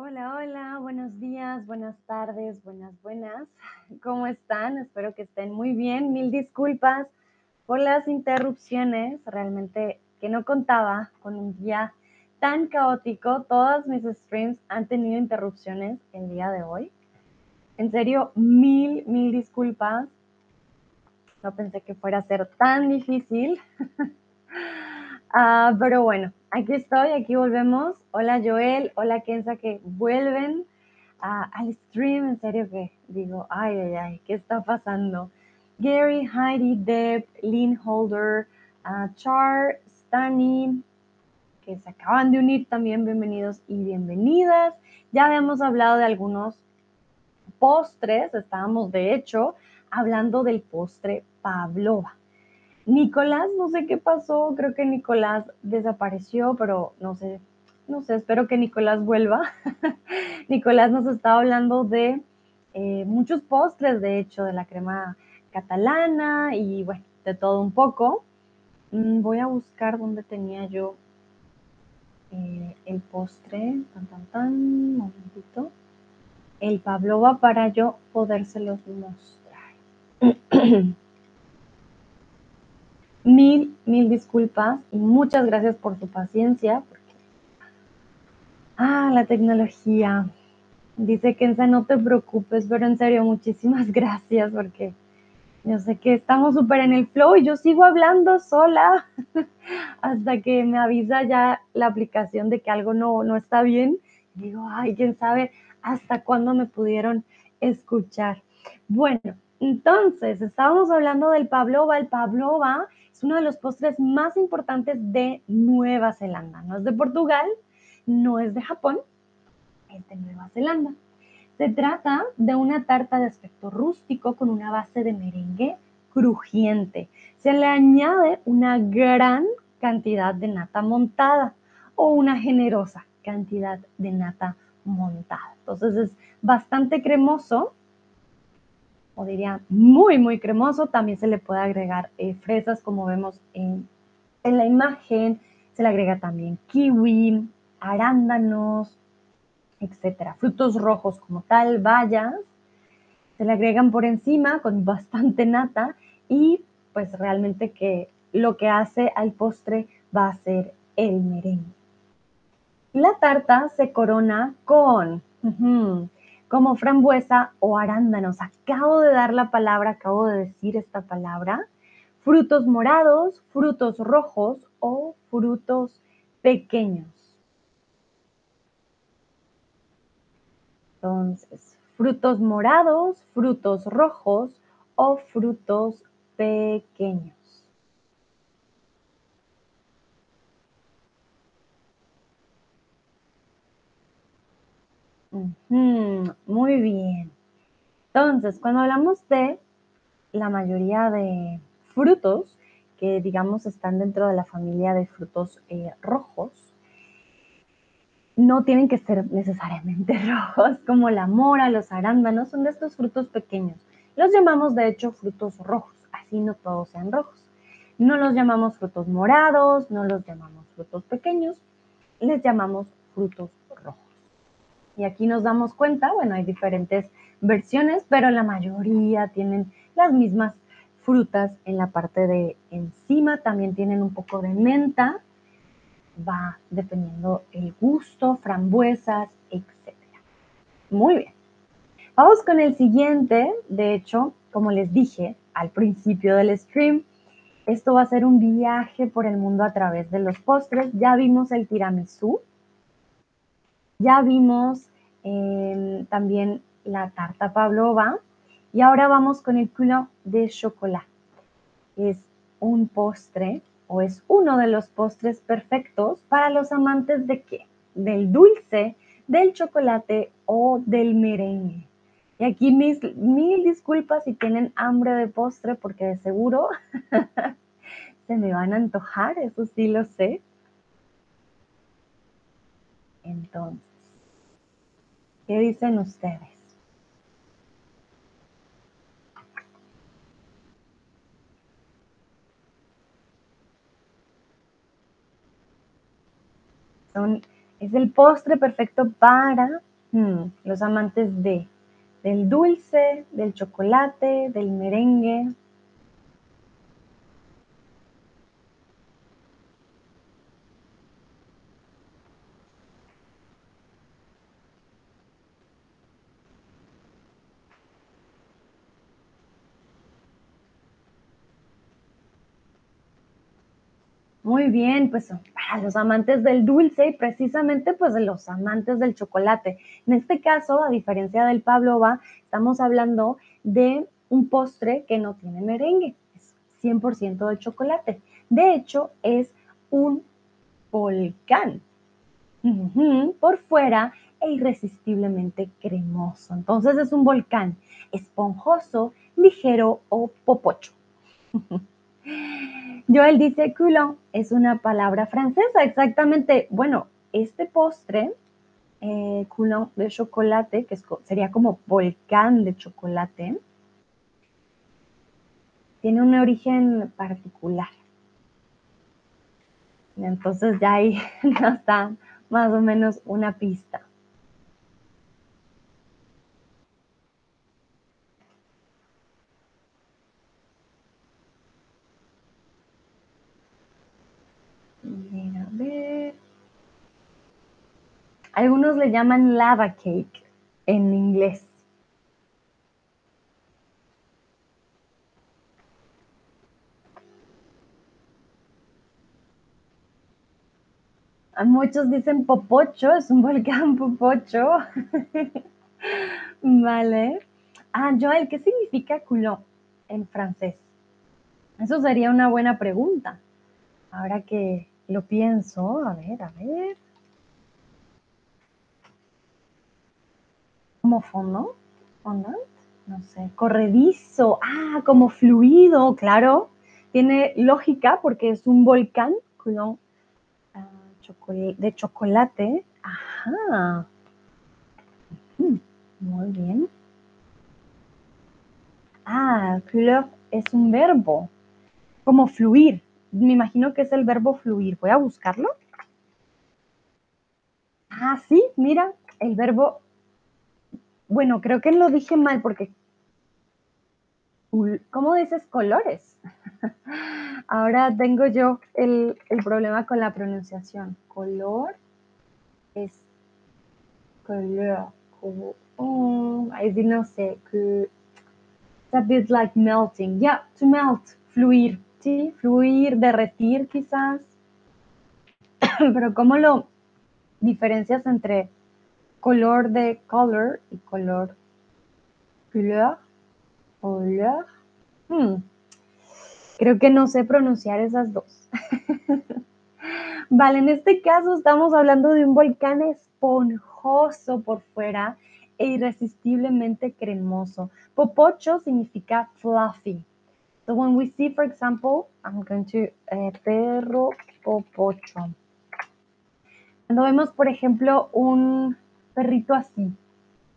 Hola, hola, buenos días, buenas tardes, buenas, buenas. ¿Cómo están? Espero que estén muy bien. Mil disculpas por las interrupciones. Realmente que no contaba con un día tan caótico. Todas mis streams han tenido interrupciones el día de hoy. En serio, mil, mil disculpas. No pensé que fuera a ser tan difícil. Ah, pero bueno, aquí estoy, aquí volvemos. Hola Joel, hola Kenza que vuelven al stream. En serio que digo, ay, ay, ay, ¿qué está pasando? Gary, Heidi, Deb, Lynn Holder, uh, Char, Stani, que se acaban de unir también, bienvenidos y bienvenidas. Ya habíamos hablado de algunos postres, estábamos de hecho hablando del postre Pavlova. Nicolás, no sé qué pasó, creo que Nicolás desapareció, pero no sé, no sé, espero que Nicolás vuelva. Nicolás nos estaba hablando de eh, muchos postres, de hecho, de la crema catalana y bueno, de todo un poco. Mm, voy a buscar dónde tenía yo eh, el postre, tan, tan, tan, un momentito. El Pavlova para yo podérselos mostrar. Mil, mil disculpas y muchas gracias por su paciencia. Ah, la tecnología. Dice Kenza, no te preocupes, pero en serio, muchísimas gracias porque yo sé que estamos súper en el flow y yo sigo hablando sola hasta que me avisa ya la aplicación de que algo no, no está bien. Digo, ay, quién sabe hasta cuándo me pudieron escuchar. Bueno, entonces, estábamos hablando del pavlova. El pavlova es uno de los postres más importantes de Nueva Zelanda. No es de Portugal, no es de Japón, es de Nueva Zelanda. Se trata de una tarta de aspecto rústico con una base de merengue crujiente. Se le añade una gran cantidad de nata montada o una generosa cantidad de nata montada. Entonces es bastante cremoso o diría muy, muy cremoso. También se le puede agregar eh, fresas, como vemos en, en la imagen. Se le agrega también kiwi, arándanos, etcétera. Frutos rojos como tal, bayas. Se le agregan por encima con bastante nata y pues realmente que lo que hace al postre va a ser el merengue. La tarta se corona con como frambuesa o arándanos. Acabo de dar la palabra, acabo de decir esta palabra. Frutos morados, frutos rojos o frutos pequeños. Entonces, frutos morados, frutos rojos o frutos pequeños. Muy bien. Entonces, cuando hablamos de la mayoría de frutos que, digamos, están dentro de la familia de frutos eh, rojos, no tienen que ser necesariamente rojos, como la mora, los arándanos, son de estos frutos pequeños. Los llamamos, de hecho, frutos rojos, así no todos sean rojos. No los llamamos frutos morados, no los llamamos frutos pequeños, les llamamos frutos rojos. Y aquí nos damos cuenta, bueno, hay diferentes versiones, pero la mayoría tienen las mismas frutas en la parte de encima, también tienen un poco de menta, va dependiendo el gusto, frambuesas, etc. Muy bien. Vamos con el siguiente, de hecho, como les dije al principio del stream, esto va a ser un viaje por el mundo a través de los postres. Ya vimos el tiramisú, ya vimos em, también la tarta pavlova y ahora vamos con el culo de chocolate. Es un postre o es uno de los postres perfectos para los amantes de qué? Del dulce, del chocolate o del merengue. Y aquí mis, mil disculpas si tienen hambre de postre porque de seguro se me van a antojar, eso sí lo sé. Entonces, ¿qué dicen ustedes? es el postre perfecto para Hmm, los amantes de, del dulce, del chocolate, del merengue. Muy bien, pues para los amantes del dulce y precisamente pues los amantes del chocolate. En este caso, a diferencia del pavlova, estamos hablando de un postre que no tiene merengue, es 100% de chocolate. De hecho, es un volcán. Por fuera e irresistiblemente cremoso. Entonces es un volcán esponjoso, ligero o popocho. Joel dice coulon es una palabra francesa, exactamente. Bueno, este postre, eh, de chocolate, que sería como volcán de chocolate, tiene un origen particular. Entonces ya ahí nos da más o menos una pista. Bien, a ver. Algunos le llaman lava cake en inglés. Muchos dicen popocho, es un volcán popocho. Vale. Ah, Joel, ¿qué significa culot en francés? Eso sería una buena pregunta. Ahora que lo pienso, a ver, a ver. ¿Cómo fondo? ¿Fondant? No sé. Corredizo. Ah, como fluido, claro. Tiene lógica porque es un volcán culot ah, chocol- de chocolate. Ajá. Mm, muy bien. Ah, couleur es un verbo, como fluir. Me imagino que es el verbo fluir. Voy a buscarlo. Ah, sí, mira, el verbo, bueno, creo que lo dije mal porque, ¿cómo dices colores? Ahora tengo yo el, el problema con la pronunciación. Color es color. co- Oh, I did not it's a bit like melting. Yeah, to melt, fluir, ¿sí? Fluir, derretir quizás. Pero ¿cómo lo diferencias entre color de color y color couleur? Couleur. Hmm, Creo que no sé pronunciar esas dos. Vale, en este caso estamos hablando de un volcán esponjoso por fuera e irresistiblemente cremoso. Popocho significa fluffy. So when we see, for example, I'm going to eh, perro popocho. Cuando vemos, por ejemplo, un perrito así,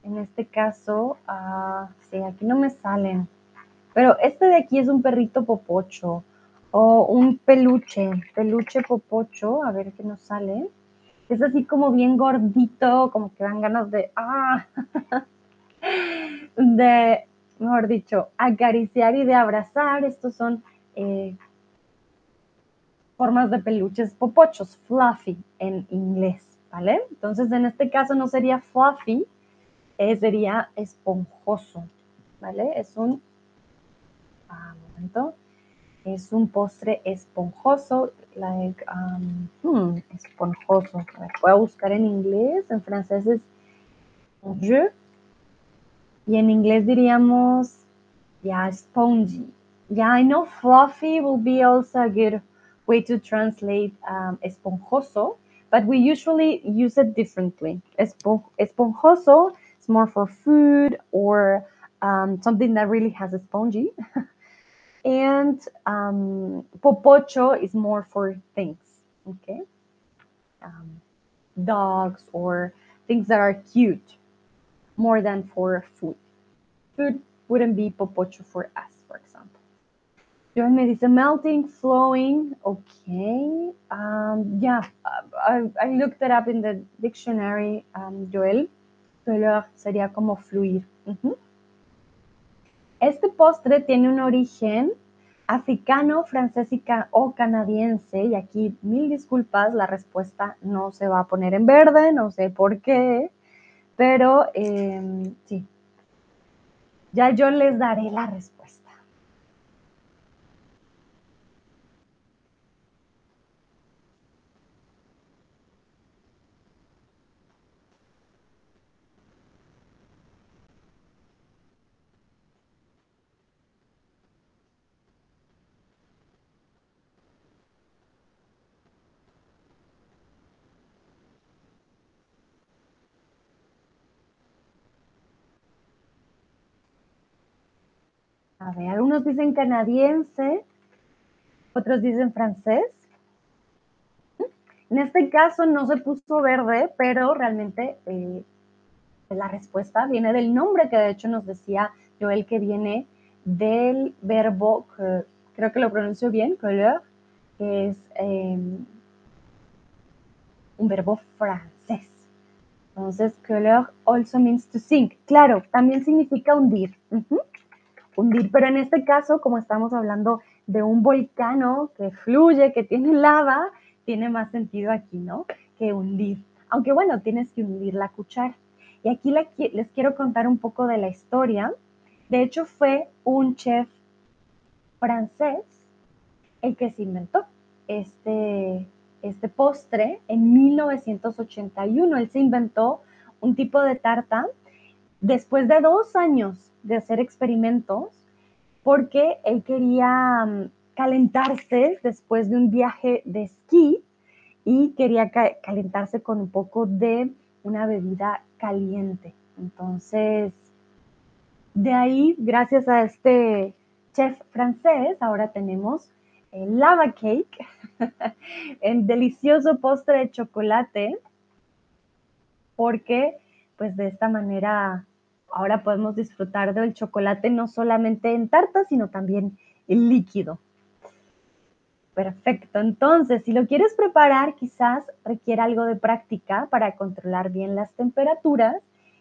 en este caso, ah, sí, aquí no me salen, pero este de aquí es un perrito popocho o un peluche, peluche popocho, a ver qué nos sale. Es así como bien gordito, como que dan ganas de, ah, de, mejor dicho, acariciar y de abrazar. Estos son eh, formas de peluches popochos, fluffy en inglés, ¿vale? Entonces, en este caso no sería fluffy, eh, sería esponjoso, ¿vale? Es un, ah, un momento, es un postre esponjoso, like, um, hmm, esponjoso. Buscar en inglés, en francés es je, y en inglés diríamos, yeah, spongy. Yeah, I know fluffy will be also a good way to translate um, esponjoso, but we usually use it differently. Espo- esponjoso is more for food or um, something that really has a spongy. and um, popocho is more for things, okay? Um, dogs or things that are cute more than for food. Food wouldn't be popocho for us. Joan me dice melting, flowing. Okay. Um, yeah, I, looked it up in the dictionary, um, Joel. Couler sería como fluir. Este postre tiene un origen africano, francés o canadiense, y aquí mil disculpas, la respuesta no se va a poner en verde, no sé por qué, pero em, sí, ya yo les daré la respuesta. A ver, algunos dicen canadiense, otros dicen francés. En este caso no se puso verde, pero realmente eh, la respuesta viene del nombre que de hecho nos decía Joel que viene del verbo, creo que lo pronuncio bien, couleur, que es em, un verbo francés. Entonces, couleur also means to sink. Claro, también significa hundir. Hundir, pero en este caso, como estamos hablando de un volcán que fluye, que tiene lava, tiene más sentido aquí, ¿no? Que hundir. Aunque bueno, tienes que hundir la cuchara. Y aquí les quiero contar un poco de la historia. De hecho, fue un chef francés el que se inventó este, este postre en 1981. Él se inventó un tipo de tarta después de dos años de hacer experimentos porque él quería mm, calentarse después de un viaje de esquí y quería calentarse con un poco de una bebida caliente. Entonces, de ahí, gracias a este chef francés, ahora tenemos el lava cake, el delicioso postre de chocolate, porque pues de esta manera ahora podemos disfrutar del chocolate no solamente en tarta, sino también en líquido. Perfecto, entonces si lo quieres preparar quizás requiere algo de práctica para controlar bien las temperaturas,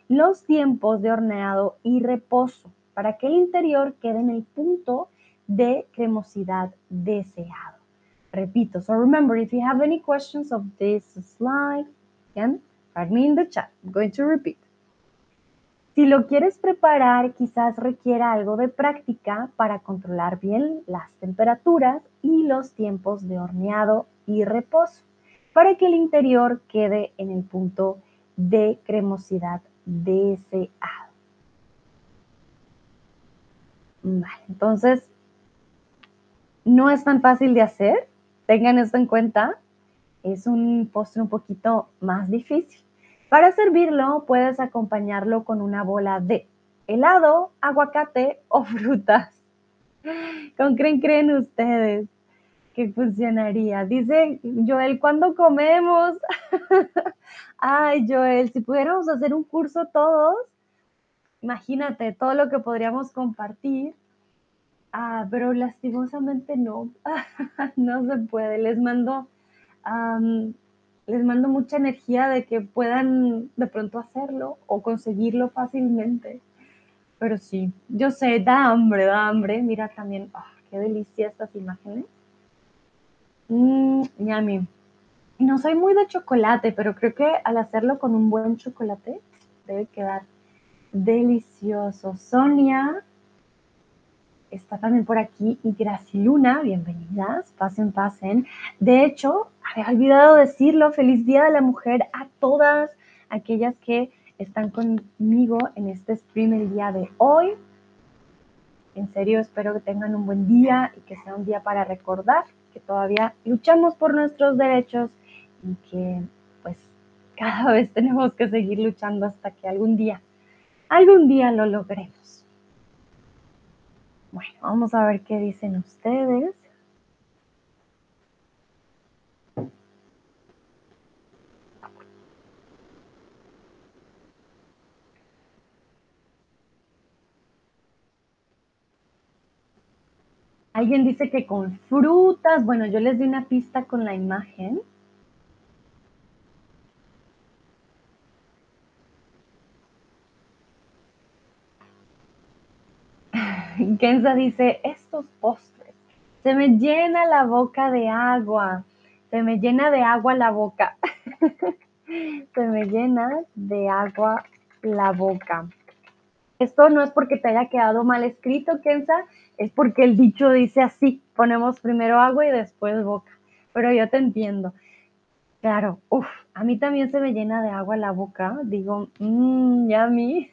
los tiempos de horneado y reposo para que el interior quede en el punto de cremosidad deseado. Repito, so remember if you have any questions of this slide, again, write me in the chat. I'm going to repeat. Si lo quieres preparar, quizás requiera algo de práctica para controlar bien las temperaturas y los tiempos de horneado y reposo, para que el interior quede en el punto de cremosidad deseado. Vale, entonces, no es tan fácil de hacer, tengan esto en cuenta, es un postre un poquito más difícil. Para servirlo, puedes acompañarlo con una bola de helado, aguacate o frutas. ¿Con quién creen ustedes que funcionaría? Dice Joel, ¿cuándo comemos? Ay, Joel, si pudiéramos hacer un curso todos, imagínate todo lo que podríamos compartir. Ah, pero lastimosamente no, no se puede. Les mando les mando mucha energía de que puedan de pronto hacerlo o conseguirlo fácilmente. Pero sí, yo sé, da hambre, da hambre. Mira también, ah, qué delicia estas imágenes. Mmm. No soy muy de chocolate, pero creo que al hacerlo con un buen chocolate debe quedar delicioso. Sonia está también por aquí y Graciluna, bienvenidas, pasen, pasen. De hecho, había olvidado decirlo, feliz Día de la Mujer a todas aquellas que están conmigo en este stream el día de hoy. En serio, espero que tengan un buen día y que sea un día para recordar que todavía luchamos por nuestros derechos y que pues cada vez tenemos que seguir luchando hasta que algún día, algún día lo logremos. Bueno, vamos a ver qué dicen ustedes. Alguien dice que con frutas. Bueno, yo les di una pista con la imagen. Kenza dice, estos postres, se me llena la boca de agua, se me llena de agua la boca, se me llena de agua la boca. Esto no es porque te haya quedado mal escrito, Kenza, es porque el dicho dice así, ponemos primero agua y después boca. Pero yo te entiendo. Claro, uff, a mí también se me llena de agua la boca. Digo, mmm, mí.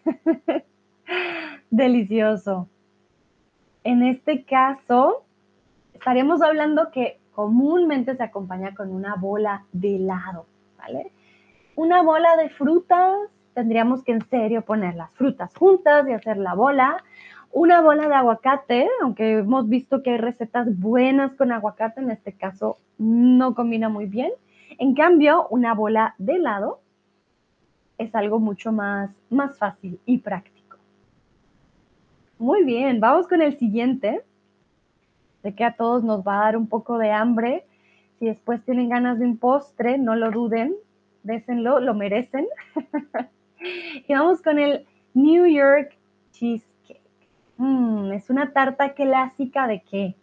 Delicioso. En este caso, estaremos hablando que comúnmente se acompaña con una bola de helado, ¿vale? Una bola de frutas tendríamos que en serio poner las frutas juntas y hacer la bola. Una bola de aguacate, aunque hemos visto que hay recetas buenas con aguacate, en este caso no combina muy bien. En cambio, una bola de helado es algo mucho más, más fácil y práctico. Muy bien, vamos con el siguiente. Sé que a todos nos va a dar un poco de hambre. Si después tienen ganas de un postre, no lo duden, désenlo, lo merecen. Y vamos con el New York Cheesecake. Mm, es una tarta clásica de qué?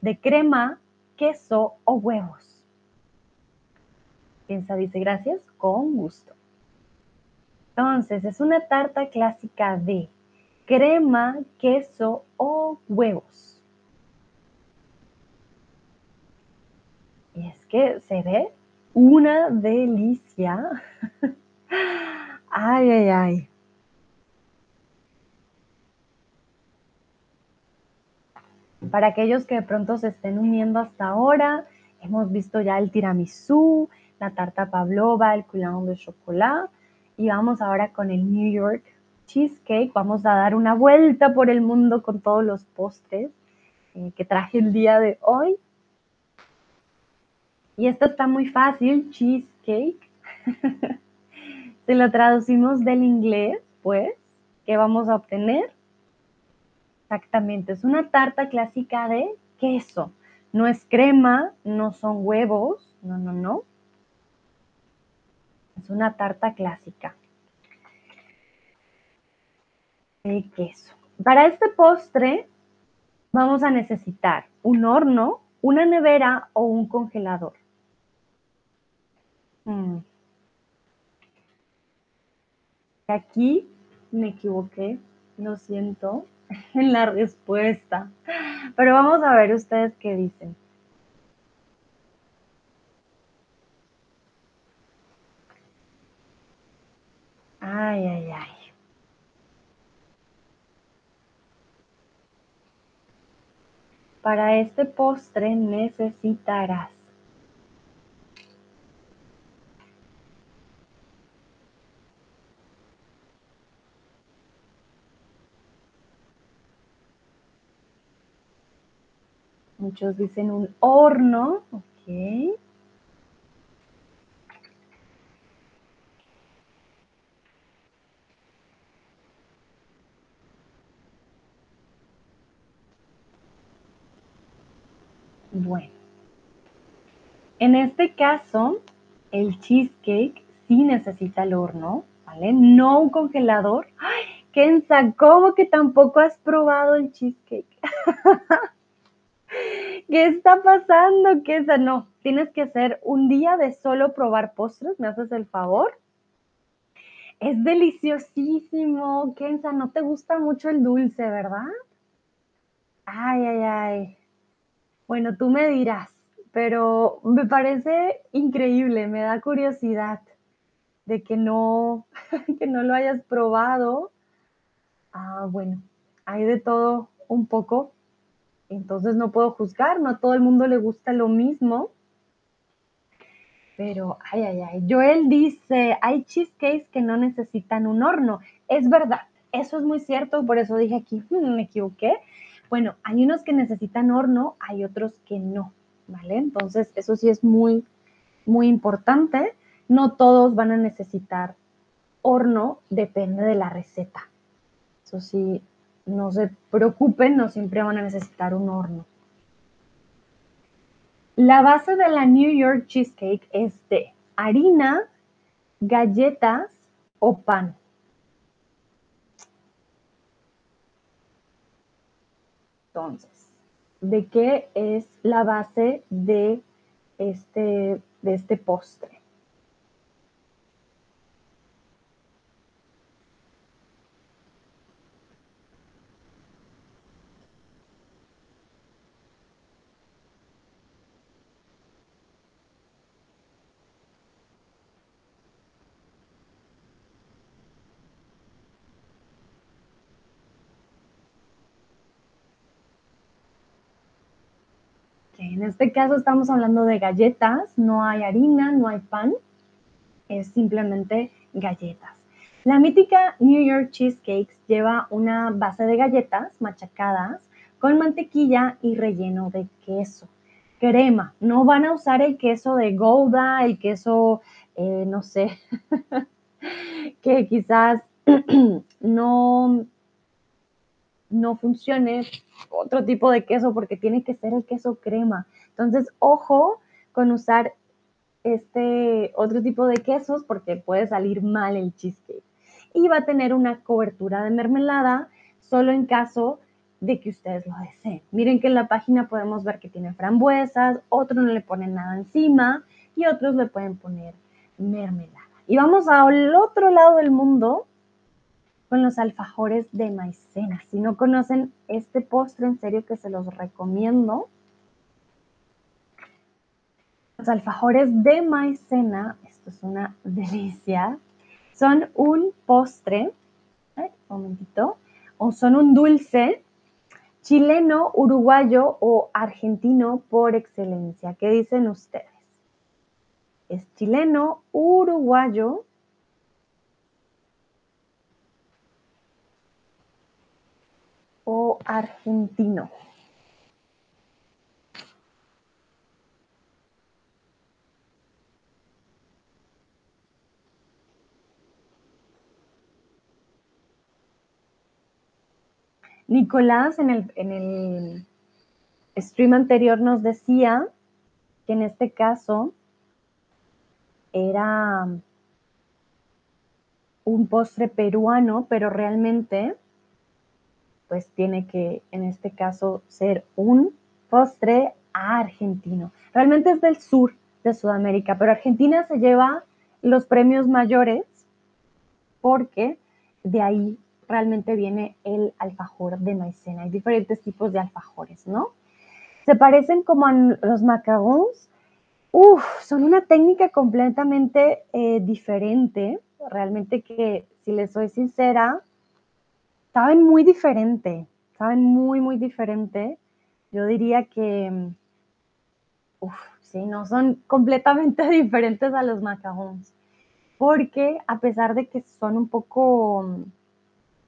De crema, queso o huevos. Piensa, dice gracias, con gusto. Entonces, es una tarta clásica de crema, queso o huevos. Y es que se ve una delicia. Ay, ay, ay. Para aquellos que de pronto se estén uniendo hasta ahora, hemos visto ya el tiramisú, la tarta pavlova, el coulant de chocolate y vamos ahora con el New York Cheesecake. Vamos a dar una vuelta por el mundo con todos los postres eh, que traje el día de hoy. Y esto está muy fácil, cheesecake. Si lo traducimos del inglés, pues, ¿qué vamos a obtener? Exactamente, es una tarta clásica de queso. No es crema, no son huevos, no, no, no. Es una tarta clásica queso. Para este postre vamos a necesitar un horno, una nevera o un congelador. Mm. Aquí me equivoqué, lo siento, en la respuesta. Pero vamos a ver ustedes qué dicen. Ay, ay, ay. Para este postre necesitarás Muchos dicen un horno, ok. Bueno, en este caso, el cheesecake sí necesita el horno, ¿vale? No un congelador. ¡Ay, Kenza! ¿Cómo que tampoco has probado el cheesecake? ¿Qué está pasando, Kenza? No, tienes que hacer un día de solo probar postres, ¿me haces el favor? Es deliciosísimo, Kenza, no te gusta mucho el dulce, ¿verdad? Ay, ay, ay. Bueno, tú me dirás, pero me parece increíble, me da curiosidad de que no, que no lo hayas probado. Ah, bueno, hay de todo un poco, entonces no puedo juzgar, no a todo el mundo le gusta lo mismo. Pero, ay, ay, ay. Joel dice, hay cheesecakes que no necesitan un horno. Es verdad, eso es muy cierto, por eso dije aquí, me equivoqué. Bueno, hay unos que necesitan horno, hay otros que no, ¿vale? Entonces, eso sí es muy, muy importante. No todos van a necesitar horno, depende de la receta. Eso sí, no se preocupen, no siempre van a necesitar un horno. La base de la New York Cheesecake es de harina, galletas o pan. entonces de qué es la base de este, de este postre. En este caso estamos hablando de galletas, no hay harina, no hay pan, es simplemente galletas. La mítica New York Cheesecakes lleva una base de galletas machacadas con mantequilla y relleno de queso. Crema, no van a usar el queso de Gouda, el queso, eh, no sé, que quizás no, no funcione otro tipo de queso porque tiene que ser el queso crema. Entonces, ojo con usar este otro tipo de quesos porque puede salir mal el cheesecake. Y va a tener una cobertura de mermelada solo en caso de que ustedes lo deseen. Miren que en la página podemos ver que tiene frambuesas, otros no le ponen nada encima y otros le pueden poner mermelada. Y vamos al otro lado del mundo con los alfajores de maicena. Si no conocen este postre, en serio que se los recomiendo. Los alfajores de maicena, esto es una delicia, son un postre, un momentito, o son un dulce chileno, uruguayo o argentino por excelencia. ¿Qué dicen ustedes? Es chileno, uruguayo o argentino? Nicolás en el, en el stream anterior nos decía que en este caso era un postre peruano, pero realmente pues tiene que, en este caso, ser un postre argentino. Realmente es del sur de Sudamérica, pero Argentina se lleva los premios mayores porque de ahí realmente viene el alfajor de maicena. Hay diferentes tipos de alfajores, ¿no? Se parecen como a los macarons. Uf, son una técnica completamente eh, diferente. Realmente que, si les soy sincera, saben muy diferente, saben muy, muy diferente. Yo diría que, uff, sí, no, son completamente diferentes a los macarons. Porque a pesar de que son un poco,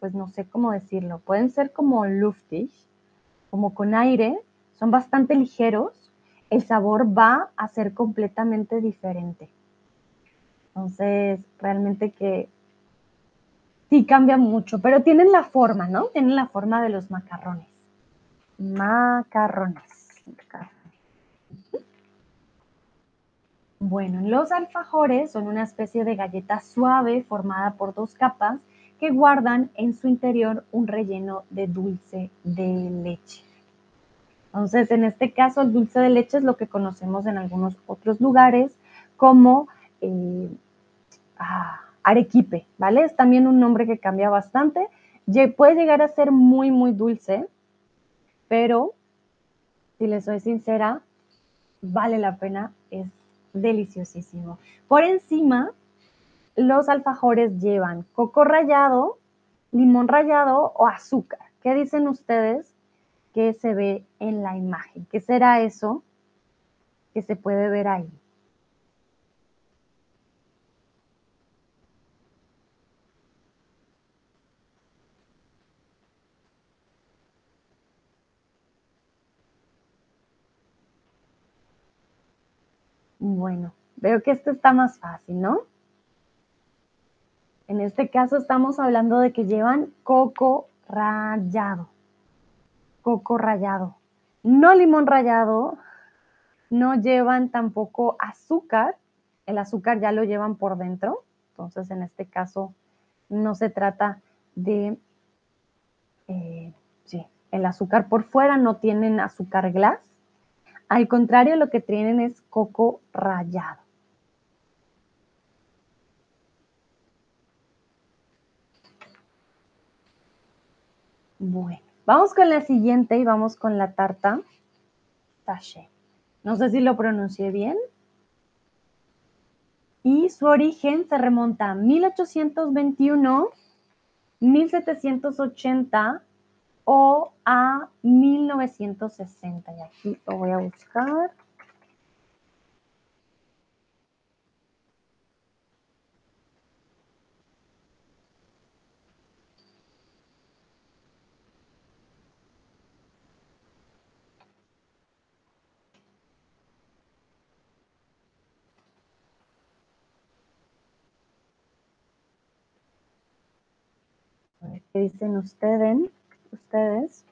pues no sé cómo decirlo, pueden ser como luftig, como con aire, son bastante ligeros, el sabor va a ser completamente diferente. Entonces, realmente que Sí, cambia mucho, pero tienen la forma, ¿no? Tienen la forma de los macarrones. Macarrones. Bueno, los alfajores son una especie de galleta suave formada por dos capas que guardan en su interior un relleno de dulce de leche. Entonces, en este caso, el dulce de leche es lo que conocemos en algunos otros lugares como eh, ah, arequipe, ¿vale? Es también un nombre que cambia bastante. Puede llegar a ser muy, muy dulce, pero si les soy sincera, vale la pena, es deliciosísimo. Por encima, los alfajores llevan coco rallado, limón rallado o azúcar. ¿Qué dicen ustedes que se ve en la imagen? ¿Qué será eso que se puede ver ahí? Bueno, veo que esto está más fácil, ¿no? En este caso estamos hablando de que llevan coco rallado. Coco rallado. No limón rallado. No llevan tampoco azúcar. El azúcar ya lo llevan por dentro. Entonces, en este caso, no se trata de, eh, sí, el azúcar por fuera, no tienen azúcar glass. Al contrario, lo que tienen es coco rallado. Bueno, vamos con la siguiente y vamos con la tarta taché. No sé si lo pronuncié bien. Y su origen se remonta a 1821, 1780 o a 1960. Y aquí lo voy a buscar. ¿Qué dicen ustedes? ustedes?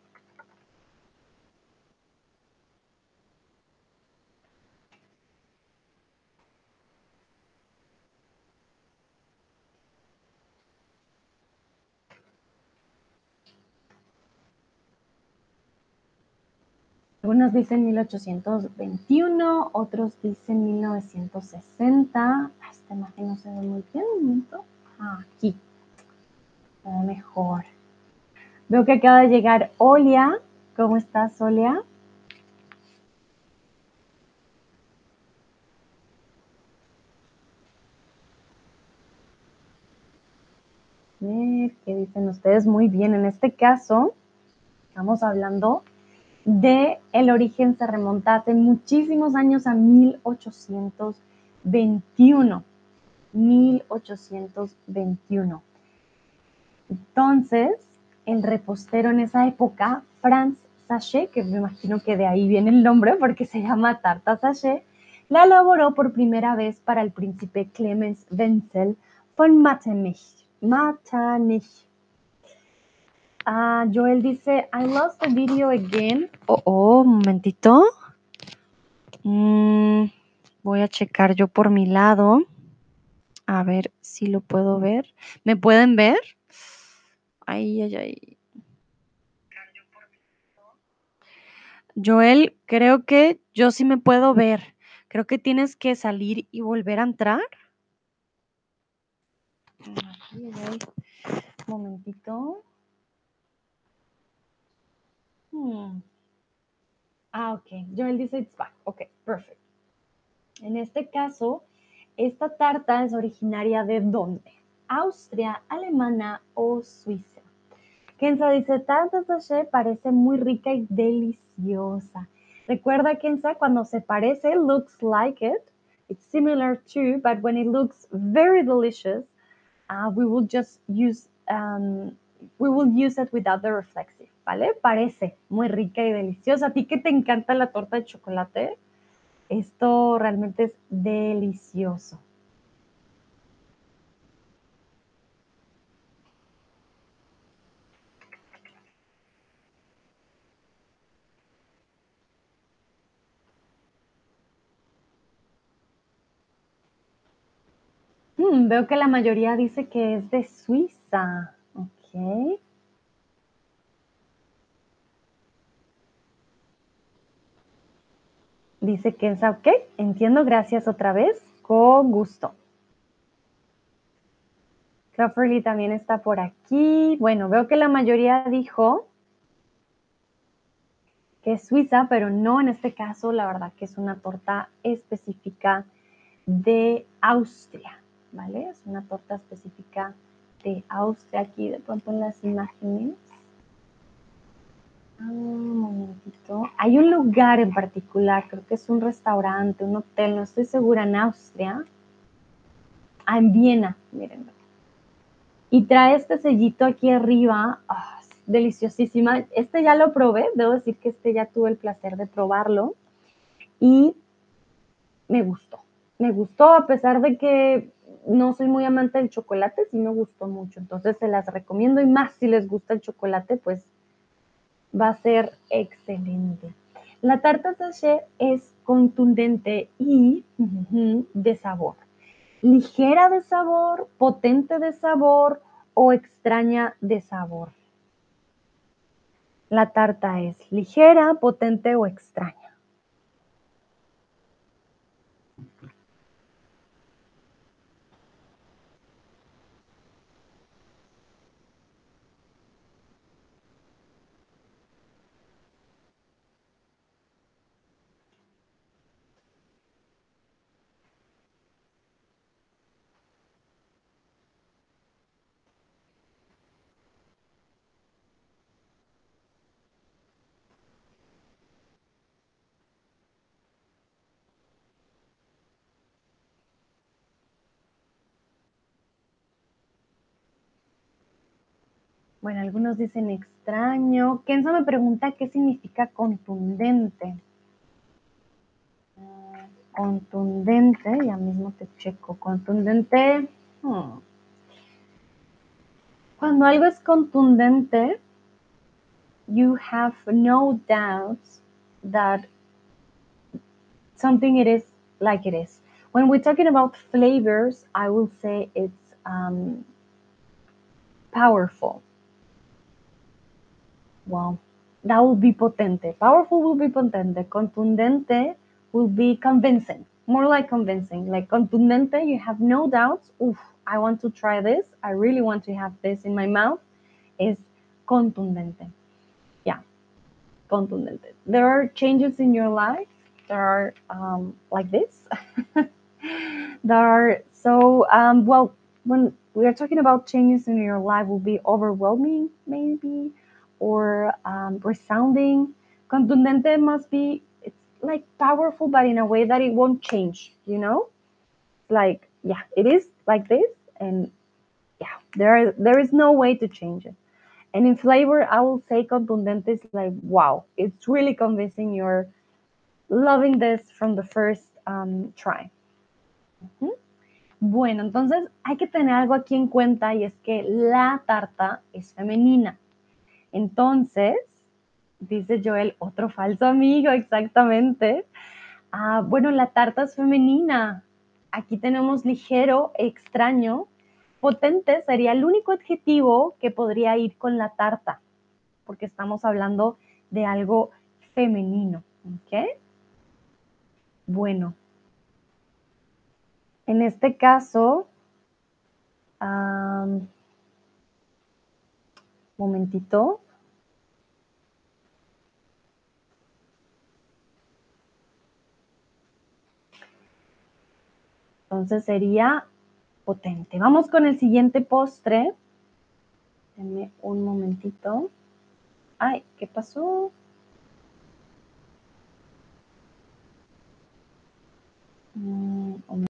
Algunos dicen 1821, otros dicen 1960. Esta imagen no se ve muy bien, un momento. Ah, aquí. Mejor. Veo que acaba de llegar Olia. ¿Cómo estás, Olia? ¿qué dicen ustedes? Muy bien, en este caso estamos hablando de el origen se remonta hace muchísimos años a 1821. 1821. Entonces, el repostero en esa época, Franz Sachet, que me imagino que de ahí viene el nombre porque se llama tarta Sachet, la elaboró por primera vez para el príncipe Clemens Wenzel von Metternich. Metternich. Ah, Joel dice, I lost the video again. Oh, oh, un momentito. Mm, voy a checar yo por mi lado. A ver si lo puedo ver. ¿Me pueden ver? Ay, ay, ay. Joel, creo que yo sí me puedo ver. Creo que tienes que salir y volver a entrar. Un momentito. Hmm. Ah, ok. Joel dice it's back. Ok, perfect. En este caso, esta tarta es originaria de dónde? Austria, Alemana o Suiza. Kenza dice, tarta sachet parece muy rica y deliciosa. Recuerda, Kenza, cuando se parece, looks like it. It's similar to, but when it looks very delicious, uh, we will just use, um, we will use it without the reflexive, ¿vale? Parece muy rica y deliciosa. ¿A ti que te encanta la torta de chocolate? Esto realmente es delicioso. Veo que la mayoría dice que es de Suiza. Ok. Dice Kenza, ok, entiendo, gracias otra vez, con gusto. Crawfordly también está por aquí. Bueno, veo que la mayoría dijo que es Suiza, pero no en este caso, la verdad que es una torta específica de Austria. ¿Vale? Es una torta específica de Austria, aquí de pronto en las imágenes. Ah, un momentito. Hay un lugar en particular, creo que es un restaurante, un hotel, no estoy segura, en Austria. Ah, en Viena, miren. Y trae este sellito aquí arriba, ah, deliciosísima. Este ya lo probé, debo decir que este ya tuve el placer de probarlo y me gustó. Me gustó a pesar de que no soy muy amante del chocolate, sí me gustó mucho. Entonces se las recomiendo y más si les gusta el chocolate, pues va a ser excelente. La tarta sachet es contundente y de sabor. Ligera de sabor, potente de sabor o extraña de sabor. La tarta es ligera, potente o extraña. Bueno, algunos dicen extraño. Kenzo me pregunta qué significa contundente. Mm, contundente, ya mismo te checo. Contundente. Hmm. Cuando algo es contundente, you have no doubts that something it is like it is. When we're talking about flavors, I will say it's um, powerful. Well, that will be potente. Powerful will be potente. Contundente will be convincing. More like convincing. Like contundente, you have no doubts. Oof, I want to try this. I really want to have this in my mouth. Is contundente. Yeah, contundente. There are changes in your life. There are um, like this. there are so um, well when we are talking about changes in your life will be overwhelming maybe or um, resounding. Contundente must be it's like powerful, but in a way that it won't change. You know, like yeah, it is like this, and yeah, there there is no way to change it. And in flavor, I will say contundente is like wow, it's really convincing. You're loving this from the first um, try. Bueno, entonces hay que tener algo aquí en cuenta y es que la tarta es femenina. Entonces, dice Joel, otro falso amigo, exactamente. Ah, bueno, la tarta es femenina. Aquí tenemos ligero, extraño. Potente sería el único adjetivo que podría ir con la tarta, porque estamos hablando de algo femenino. ¿Ok? Bueno, en este caso, momentito. Entonces sería potente. Vamos con el siguiente postre. Denme un momentito. Ay, ¿qué pasó? Mm,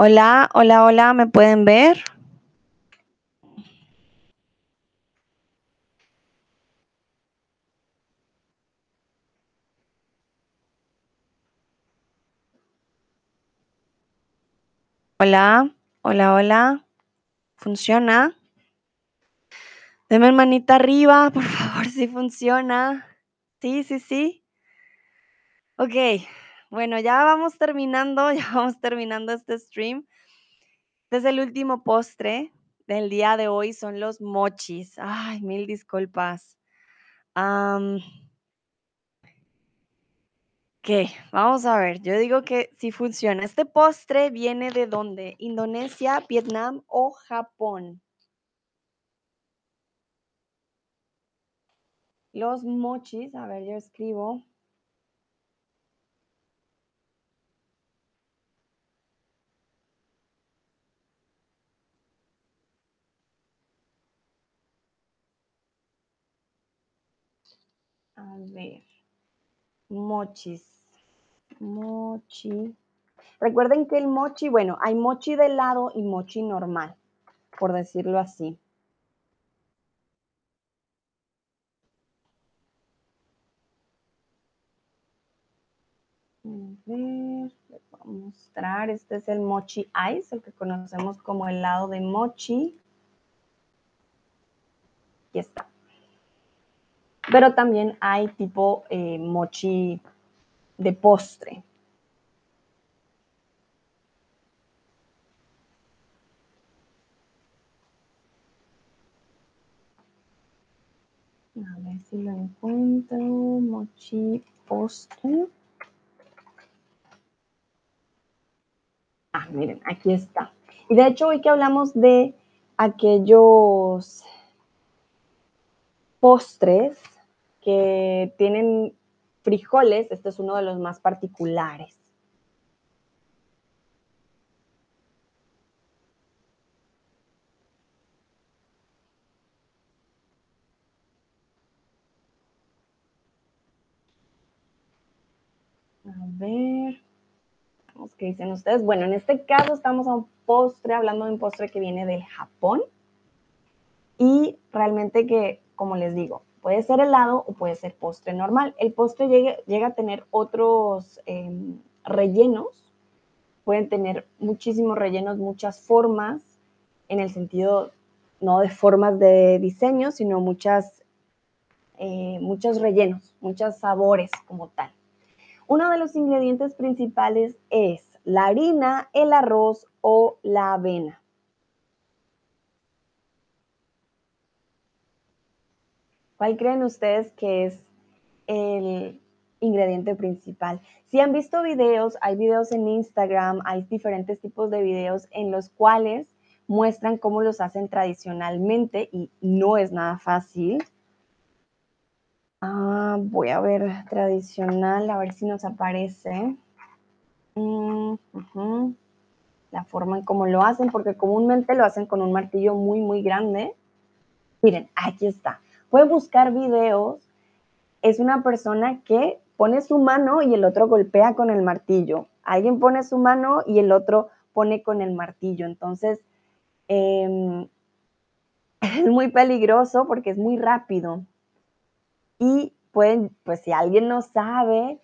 Hola, hola, hola, ¿me pueden ver? Hola, hola, hola. ¿Funciona? Deme manita arriba, por favor, si funciona. Sí, sí, sí. Ok, bueno, ya vamos terminando, ya vamos terminando este stream. Este es el último postre del día de hoy, son los mochis. Ay, mil disculpas. Am, ok, vamos a ver. Yo digo que sí funciona. Este postre viene de dónde? ¿Indonesia, Vietnam o Japón? Los mochis, a ver, yo escribo. A ver. Mochis. Mochi. Recuerden que el mochi, bueno, hay mochi de helado y mochi normal, por decirlo así. A ver, les voy a mostrar. Este es el mochi ice, el que conocemos como helado de mochi. Aquí está. Pero también hay tipo eh, mochi de postre. A ver si lo encuentro. Mochi postre. Ah, miren, aquí está. Y de hecho, hoy que hablamos de aquellos postres que tienen frijoles, este es uno de los más particulares. A ver, vamos, ¿qué dicen ustedes? Bueno, en este caso estamos a un postre, hablando de un postre que viene del Japón. Y realmente que, como les digo, puede ser helado o puede ser postre normal. El postre llega, llega a tener otros eh, rellenos, pueden tener muchísimos rellenos, muchas formas, en el sentido no de formas de diseño, sino muchas, eh, muchos rellenos, muchos sabores como tal. Uno de los ingredientes principales es la harina, el arroz o la avena. ¿Cuál creen ustedes que es el ingrediente principal? Si han visto videos, hay videos en Instagram, hay diferentes tipos de videos en los cuales muestran cómo los hacen tradicionalmente y no es nada fácil. Ah, voy a ver tradicional, a ver si nos aparece. Mm. La forma en cómo lo hacen, porque comúnmente lo hacen con un martillo muy, muy grande. Miren, aquí está. Pueden buscar videos. Es una persona que pone su mano y el otro golpea con el martillo. Alguien pone su mano y el otro pone con el martillo. Entonces, eh, es muy peligroso porque es muy rápido. Y pueden, pues si alguien no sabe,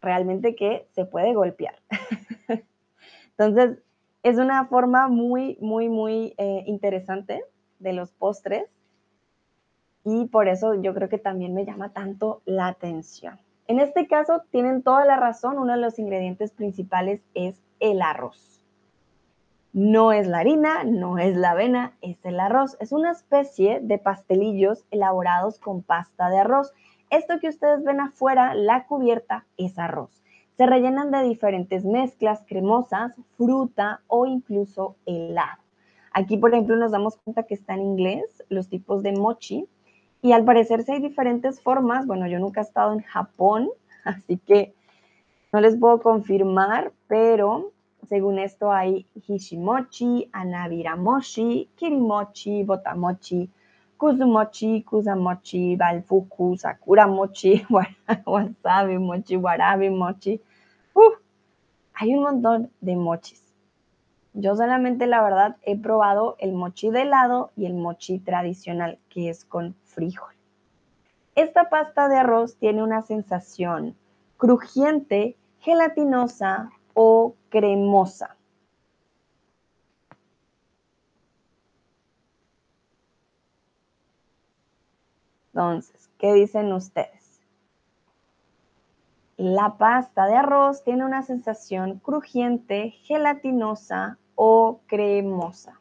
realmente que se puede golpear. Entonces, es una forma muy, muy, muy eh, interesante de los postres y por eso yo creo que también me llama tanto la atención. En este caso, tienen toda la razón, uno de los ingredientes principales es el arroz. No es la harina, no es la avena, es el arroz. Es una especie de pastelillos elaborados con pasta de arroz. Esto que ustedes ven afuera, la cubierta, es arroz. Se rellenan de diferentes mezclas cremosas, fruta o incluso helado. Aquí, por ejemplo, nos damos cuenta que está en inglés los tipos de mochi y al parecer si hay diferentes formas. Bueno, yo nunca he estado en Japón, así que no les puedo confirmar, pero según esto hay hishimochi, anabiramochi, kirimochi, botamochi, kuzumochi, kusamochi, balfuku, sakuramochi, wasabi mochi, warabi mochi. Hay un montón de mochis. Yo solamente, la verdad, he probado el mochi de helado y el mochi tradicional, que es con Esta pasta de arroz tiene una sensación crujiente, gelatinosa o cremosa. Entonces, ¿qué dicen ustedes? La pasta de arroz tiene una sensación crujiente, gelatinosa o cremosa.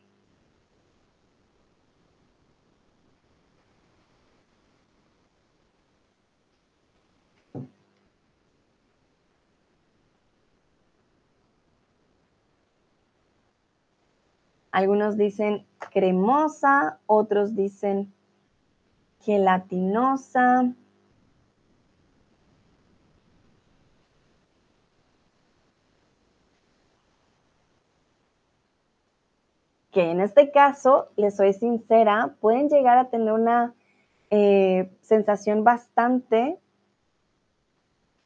Algunos dicen cremosa, otros dicen gelatinosa. Que en este caso, les soy sincera, pueden llegar a tener una eh, sensación bastante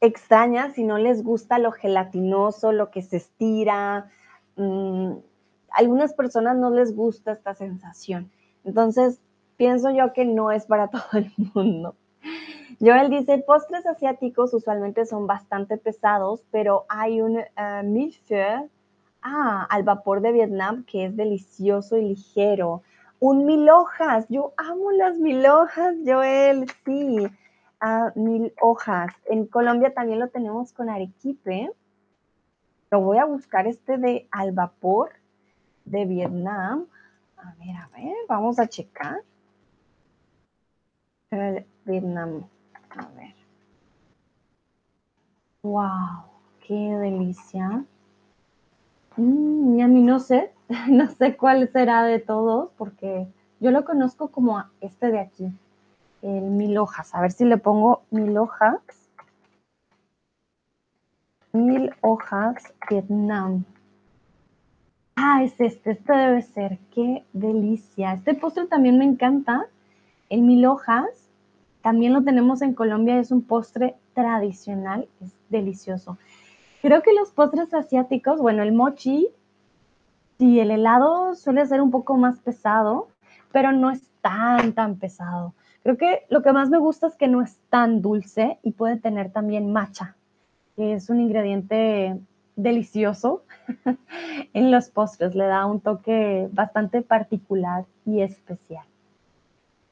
extraña si no les gusta lo gelatinoso, lo que se estira. Mm, algunas personas no les gusta esta sensación. Entonces, pienso yo que no es para todo el mundo. Joel dice, postres asiáticos usualmente son bastante pesados, pero hay un uh, ah, al vapor de Vietnam que es delicioso y ligero. Un mil hojas, yo amo las mil hojas, Joel, sí, uh, mil hojas. En Colombia también lo tenemos con arequipe. Lo voy a buscar este de al vapor de Vietnam. A ver, a ver, vamos a checar. Vietnam. A ver. ¡Wow! ¡Qué delicia! Mm, y a mí no sé, no sé cuál será de todos, porque yo lo conozco como este de aquí, el mil hojas. A ver si le pongo mil hojas. Mil hojas Vietnam. Ah, es este, este debe ser, qué delicia. Este postre también me encanta, el mil hojas, también lo tenemos en Colombia, es un postre tradicional, es delicioso. Creo que los postres asiáticos, bueno, el mochi y el helado suele ser un poco más pesado, pero no es tan, tan pesado. Creo que lo que más me gusta es que no es tan dulce y puede tener también matcha, que es un ingrediente delicioso en los postres, le da un toque bastante particular y especial.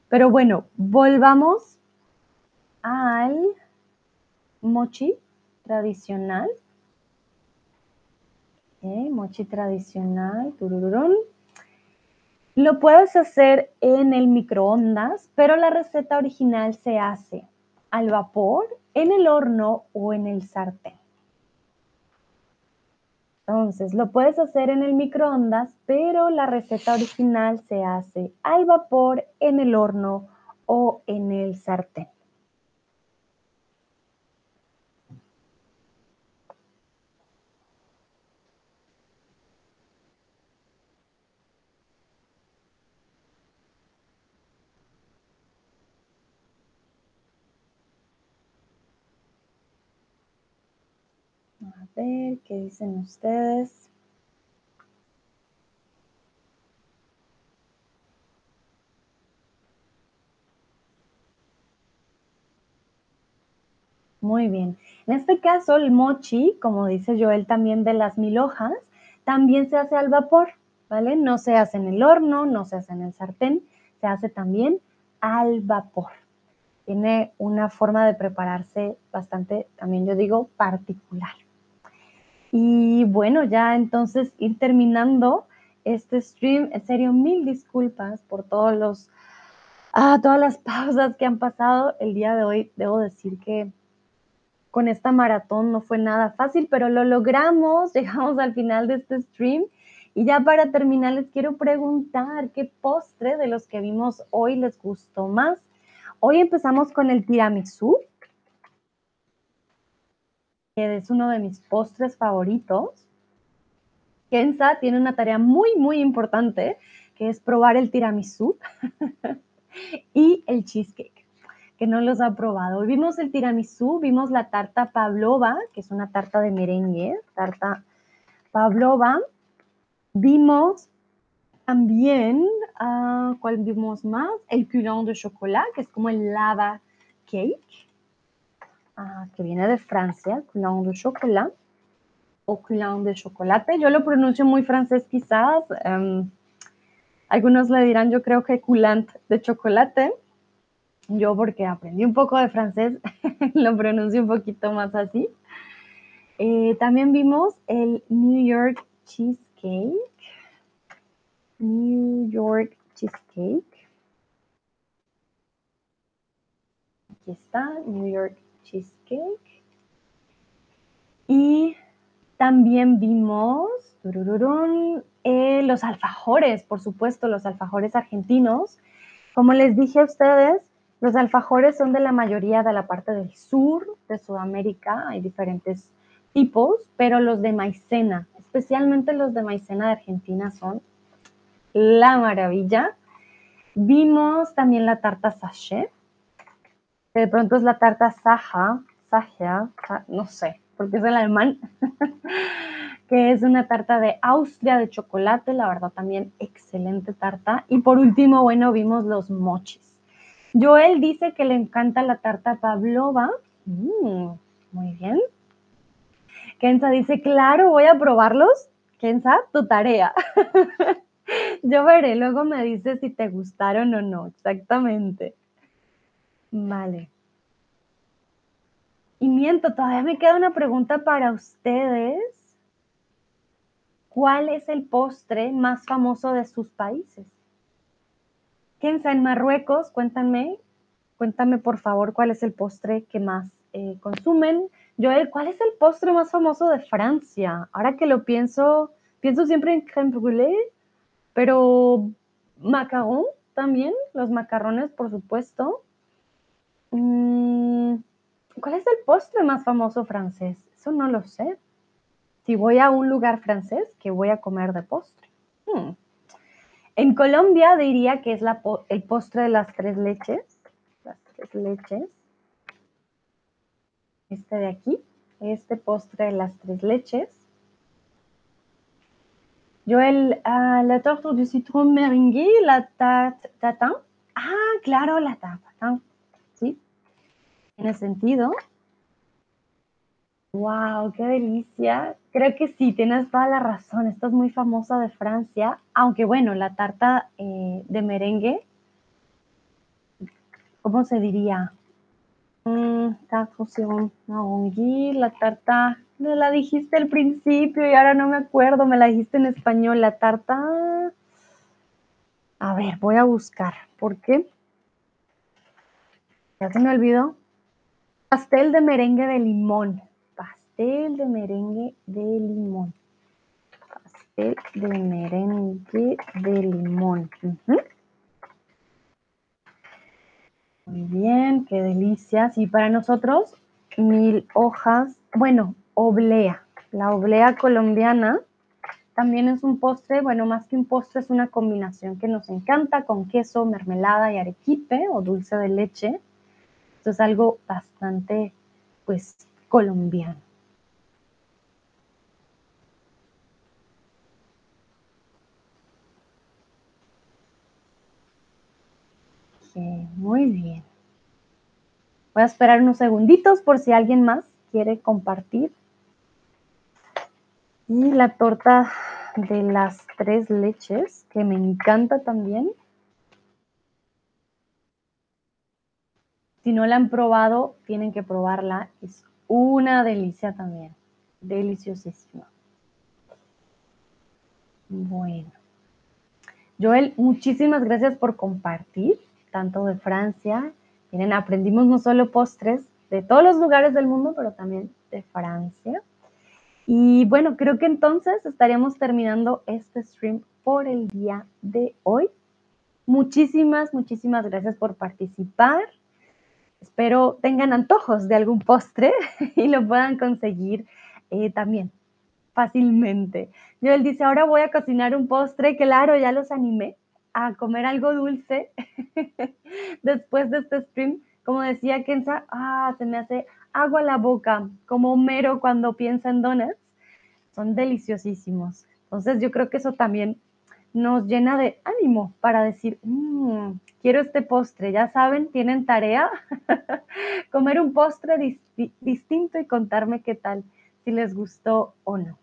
Pero bueno, volvamos al mochi tradicional. mochi tradicional, turururón. Lo puedes hacer en el microondas, pero la receta original se hace al vapor, en el horno o en el sartén. Entonces, lo puedes hacer en el microondas, pero la receta original se hace al vapor, en el horno o en el sartén. A ¿qué dicen ustedes? Muy bien. En este caso, el mochi, como dice Joel también de las mil hojas, también se hace al vapor, ¿vale? No se hace en el horno, no se hace en el sartén, se hace también al vapor. Tiene una forma de prepararse bastante, también yo digo, particular. Y bueno, ya entonces ir terminando este stream. En serio, mil disculpas por todos los, ah, todas las pausas que han pasado el día de hoy. Debo decir que con esta maratón no fue nada fácil, pero lo logramos. Llegamos al final de este stream. Y ya para terminar, les quiero preguntar qué postre de los que vimos hoy les gustó más. Hoy empezamos con el tiramisú es uno de mis postres favoritos. Kenza tiene una tarea muy, muy importante, que es probar el tiramisú y el cheesecake, que no los ha probado. Vimos el tiramisú, vimos la tarta pavlova, que es una tarta de merengue, tarta pavlova. Vimos también, uh, ¿cuál vimos más? El coulant de chocolat, que es como el lava cake, que viene de Francia, coulant de chocolat o coulant de chocolate. Yo lo pronuncio muy francés quizás. Um, algunos le dirán, yo creo que coulant de chocolate. Yo porque aprendí un poco de francés, lo pronuncio un poquito más así. Eh, también vimos el New York Cheesecake. New York Cheesecake. Aquí está, New York Y también vimos eh, los alfajores, por supuesto, los alfajores argentinos. Como les dije a ustedes, los alfajores son de la mayoría de la parte del sur de Sudamérica. Hay diferentes tipos, pero los de maicena, especialmente los de maicena de Argentina, son la maravilla. Vimos también la tarta sachet, que de pronto es la tarta saja, saja, no sé, porque es el alemán, que es una tarta de Austria de chocolate, la verdad también excelente tarta. Y por último, bueno, vimos los mochis. Joel dice que le encanta la tarta pavlova. Mm, muy bien. Kenza dice, claro, voy a probarlos. Kenza, tu tarea. Yo veré, luego me dices si te gustaron o no, exactamente. Vale. Y miento, todavía me queda una pregunta para ustedes. ¿Cuál es el postre más famoso de sus países? Kenza, en Marruecos, cuéntame, cuéntame por favor cuál es el postre que más eh, consumen. Joel, ¿cuál es el postre más famoso de Francia? Ahora que lo pienso, pienso siempre en crème brûlée, pero macarón también, los macarrones, por supuesto. Mm, ¿Cuál es el postre más famoso francés? Eso no lo sé. Si voy a un lugar francés, ¿qué voy a comer de postre? Hmm. En Colombia diría que es el postre de las tres leches. Las tres leches este de aquí, este postre de las tres leches. Yo el, uh, la torta de citron merengue, la tatin. Ah, claro, la tatin. Tiene sentido. ¡Wow! ¡Qué delicia! Creo que sí, tienes toda la razón. Esta es muy famosa de Francia, aunque bueno, la tarta eh, de merengue, ¿cómo se diría? Mm, la tarta, me la dijiste al principio y ahora no me acuerdo, me la dijiste en español, la tarta. A ver, voy a buscar, ¿por qué? Ya se me olvidó. Pastel de merengue de limón. Pastel de merengue de limón. Pastel de merengue de limón. Muy bien, qué delicia. Y para nosotros, mil hojas, bueno, oblea. La oblea colombiana también es un postre, bueno, más que un postre, es una combinación que nos encanta con queso, mermelada y arequipe o dulce de leche. Esto es algo bastante, pues, colombiano. muy bien. Voy a esperar unos segunditos por si alguien más quiere compartir. Y la torta de las tres leches, que me encanta también. Si no la han probado, tienen que probarla. Es una delicia también. Deliciosísima. Bueno. Joel, muchísimas gracias por compartir tanto de Francia. Miren, aprendimos no solo postres de todos los lugares del mundo, pero también de Francia. Y bueno, creo que entonces estaríamos terminando este stream por el día de hoy. Muchísimas, muchísimas gracias por participar. Espero tengan antojos de algún postre y lo puedan conseguir eh, también fácilmente. Joel dice, ahora voy a cocinar un postre. Claro, ya los animé a comer algo dulce después de este stream. Como decía Kenza, ah, se me hace agua a la boca, como mero cuando piensa en donuts. Son deliciosísimos. Entonces yo creo que eso también nos llena de ánimo para decir, mmm, quiero este postre. Ya saben, tienen tarea, comer un postre distinto y contarme qué tal, si les gustó o no.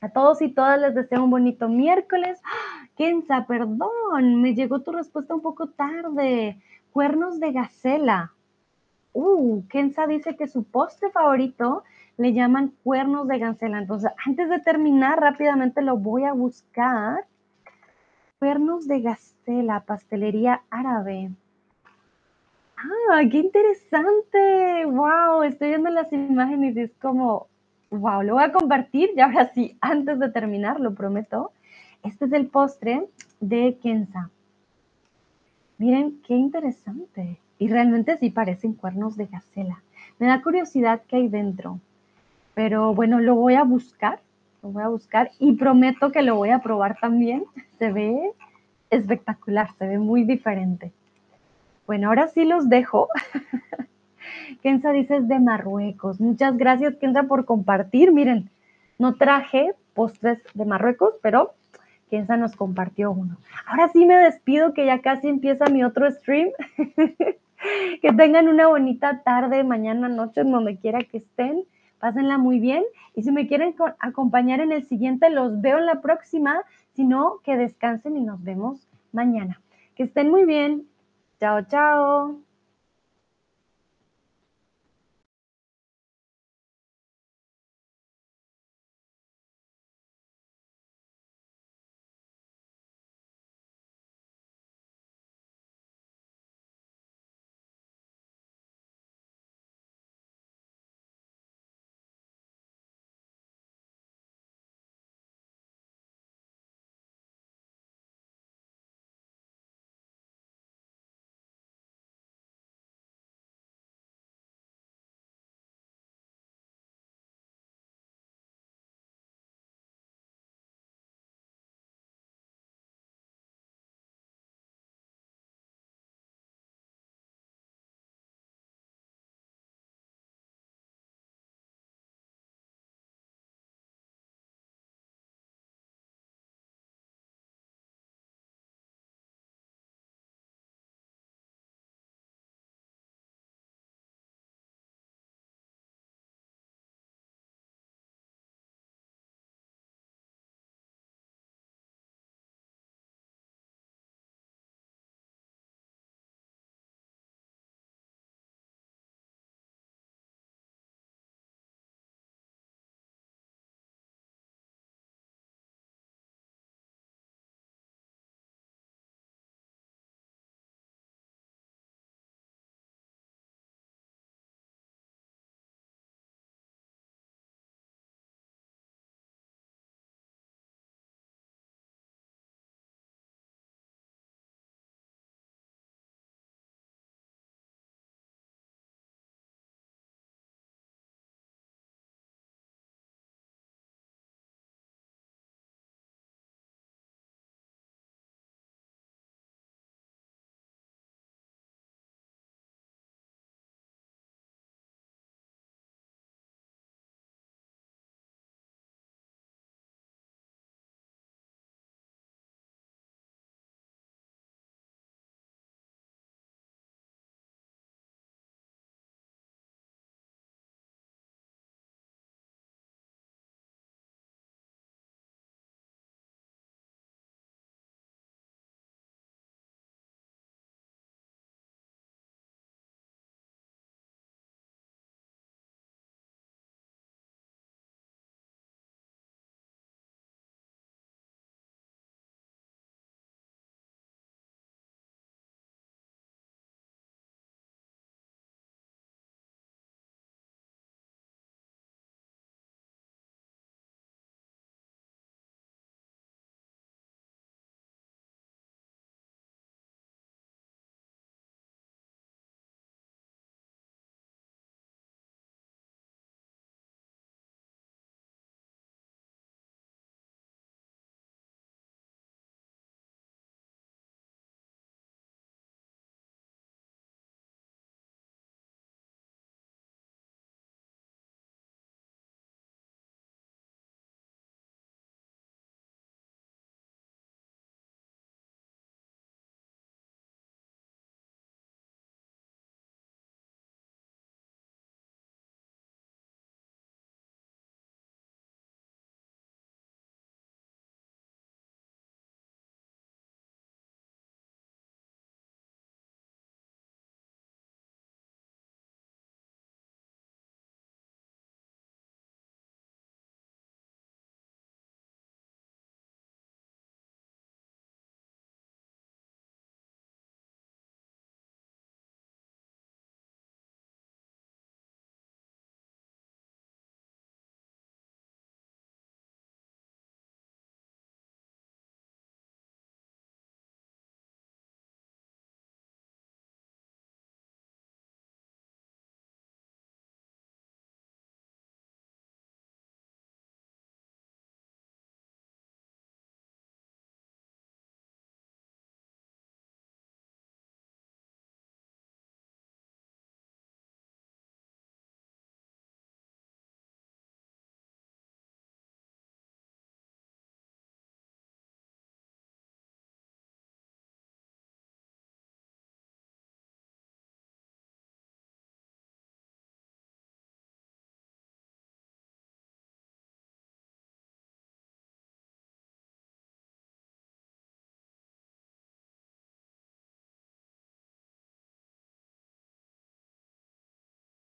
A todos y todas les deseo un bonito miércoles. ¡Ah! Kenza, perdón, me llegó tu respuesta un poco tarde. Cuernos de gacela. Uh, Kenza dice que su postre favorito le llaman cuernos de gacela. Entonces, antes de terminar, rápidamente lo voy a buscar. Cuernos de gacela, pastelería árabe. Ah, qué interesante. Wow, estoy viendo las imágenes y es como, wow, lo voy a compartir y ahora sí, antes de terminar, lo prometo. Este es el postre de Kenza. Miren qué interesante. Y realmente sí parecen cuernos de gacela. Me da curiosidad qué hay dentro. Pero bueno, lo voy a buscar, lo voy a buscar y prometo que lo voy a probar también. Se ve espectacular, se ve muy diferente. Bueno, ahora sí los dejo. Kenza dice es de Marruecos. Muchas gracias, Kenza, por compartir. Miren, no traje postres de Marruecos, pero Kenza nos compartió uno. Ahora sí me despido, que ya casi empieza mi otro stream. que tengan una bonita tarde, mañana, noche, donde quiera que estén pásenla muy bien y si me quieren acompañar en el siguiente, los veo en la próxima, si no, que descansen y nos vemos mañana. Que estén muy bien. Chao, chao.